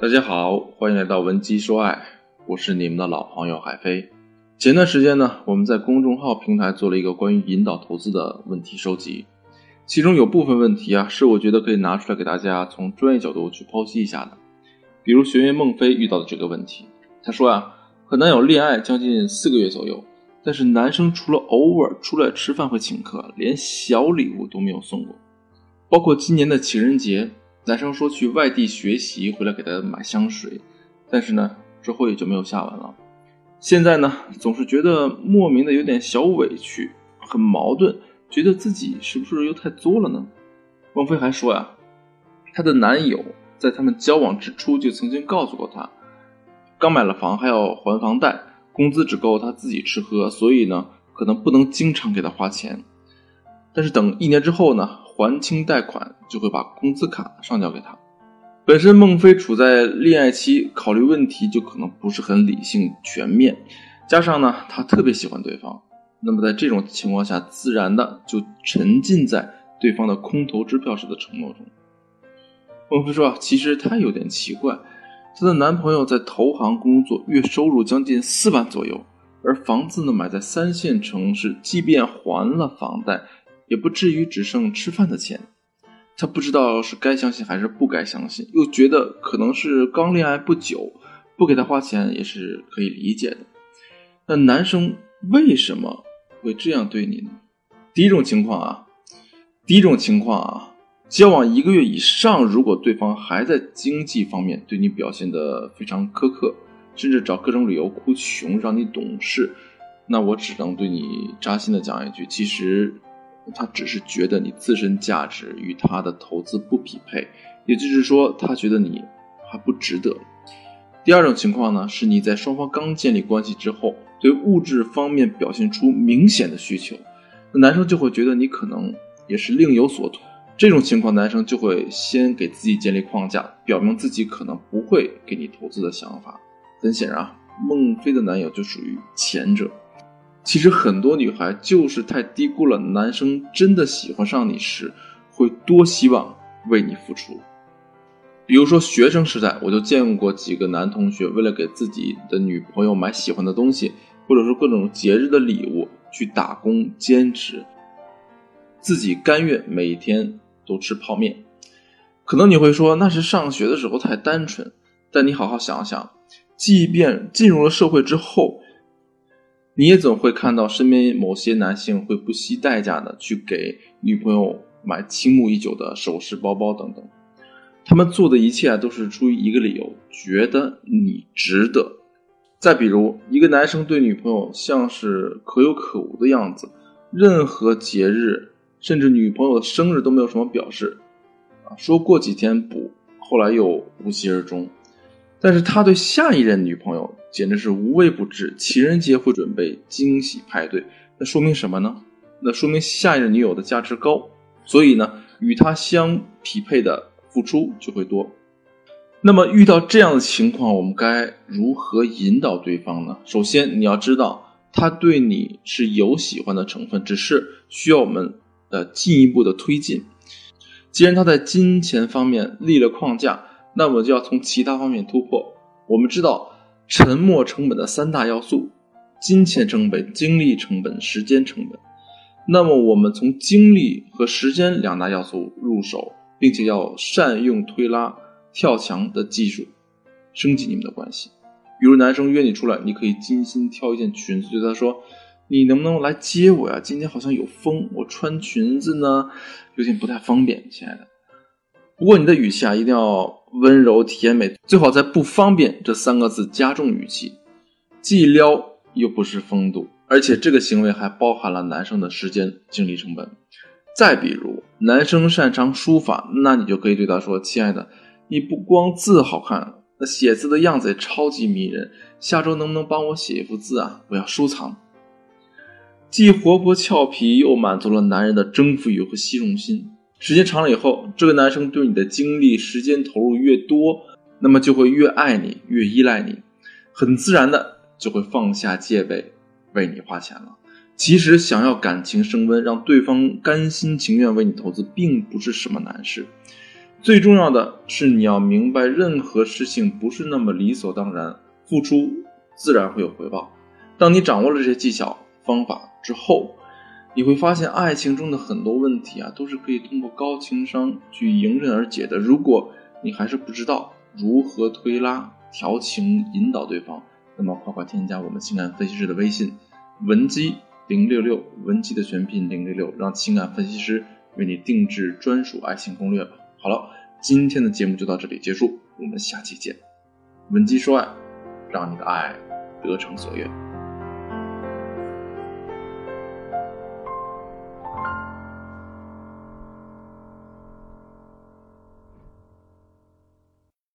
大家好，欢迎来到文姬说爱，我是你们的老朋友海飞。前段时间呢，我们在公众号平台做了一个关于引导投资的问题收集，其中有部分问题啊，是我觉得可以拿出来给大家从专业角度去剖析一下的。比如学员孟非遇到的这个问题，他说啊，和男友恋爱将近四个月左右，但是男生除了偶尔出来吃饭会请客，连小礼物都没有送过，包括今年的情人节。男生说去外地学习，回来给他买香水，但是呢，之后也就没有下文了。现在呢，总是觉得莫名的有点小委屈，很矛盾，觉得自己是不是又太作了呢？王菲还说呀，她的男友在他们交往之初就曾经告诉过她，刚买了房还要还房贷，工资只够他自己吃喝，所以呢，可能不能经常给她花钱。但是等一年之后呢？还清贷款，就会把工资卡上交给他。本身孟非处在恋爱期，考虑问题就可能不是很理性全面，加上呢，他特别喜欢对方，那么在这种情况下，自然的就沉浸在对方的空头支票式的承诺中。孟非说，其实他有点奇怪，她的男朋友在投行工作，月收入将近四万左右，而房子呢买在三线城市，即便还了房贷。也不至于只剩吃饭的钱，他不知道是该相信还是不该相信，又觉得可能是刚恋爱不久，不给他花钱也是可以理解的。那男生为什么会这样对你呢？第一种情况啊，第一种情况啊，交往一个月以上，如果对方还在经济方面对你表现的非常苛刻，甚至找各种理由哭穷让你懂事，那我只能对你扎心的讲一句，其实。他只是觉得你自身价值与他的投资不匹配，也就是说，他觉得你还不值得。第二种情况呢，是你在双方刚建立关系之后，对物质方面表现出明显的需求，那男生就会觉得你可能也是另有所图。这种情况，男生就会先给自己建立框架，表明自己可能不会给你投资的想法。很显然啊，孟非的男友就属于前者。其实很多女孩就是太低估了男生真的喜欢上你时，会多希望为你付出。比如说学生时代，我就见过几个男同学为了给自己的女朋友买喜欢的东西，或者说各种节日的礼物，去打工兼职，自己甘愿每天都吃泡面。可能你会说那是上学的时候太单纯，但你好好想想，即便进入了社会之后。你也总会看到身边某些男性会不惜代价的去给女朋友买倾慕已久的首饰、包包等等，他们做的一切都是出于一个理由，觉得你值得。再比如，一个男生对女朋友像是可有可无的样子，任何节日，甚至女朋友的生日都没有什么表示，啊，说过几天补，后来又无疾而终。但是他对下一任女朋友简直是无微不至，情人节会准备惊喜派对，那说明什么呢？那说明下一任女友的价值高，所以呢，与他相匹配的付出就会多。那么遇到这样的情况，我们该如何引导对方呢？首先你要知道，他对你是有喜欢的成分，只是需要我们呃进一步的推进。既然他在金钱方面立了框架。那么就要从其他方面突破。我们知道沉没成本的三大要素：金钱成本、精力成本、时间成本。那么我们从精力和时间两大要素入手，并且要善用推拉、跳墙的技术，升级你们的关系。比如男生约你出来，你可以精心挑一件裙子，对他说：“你能不能来接我呀？今天好像有风，我穿裙子呢有点不太方便，亲爱的。”不过你的语气啊，一定要温柔甜美，最好在“不方便”这三个字加重语气，既撩又不失风度，而且这个行为还包含了男生的时间精力成本。再比如，男生擅长书法，那你就可以对他说：“亲爱的，你不光字好看，那写字的样子也超级迷人。下周能不能帮我写一幅字啊？我要收藏。”既活泼俏皮，又满足了男人的征服欲和虚荣心。时间长了以后，这个男生对你的精力、时间投入越多，那么就会越爱你、越依赖你，很自然的就会放下戒备，为你花钱了。其实，想要感情升温，让对方甘心情愿为你投资，并不是什么难事。最重要的是你要明白，任何事情不是那么理所当然，付出自然会有回报。当你掌握了这些技巧方法之后，你会发现爱情中的很多问题啊，都是可以通过高情商去迎刃而解的。如果你还是不知道如何推拉、调情、引导对方，那么快快添加我们情感分析师的微信文姬零六六，文姬的全拼零六六，让情感分析师为你定制专属爱情攻略吧。好了，今天的节目就到这里结束，我们下期见。文姬说爱，让你的爱得偿所愿。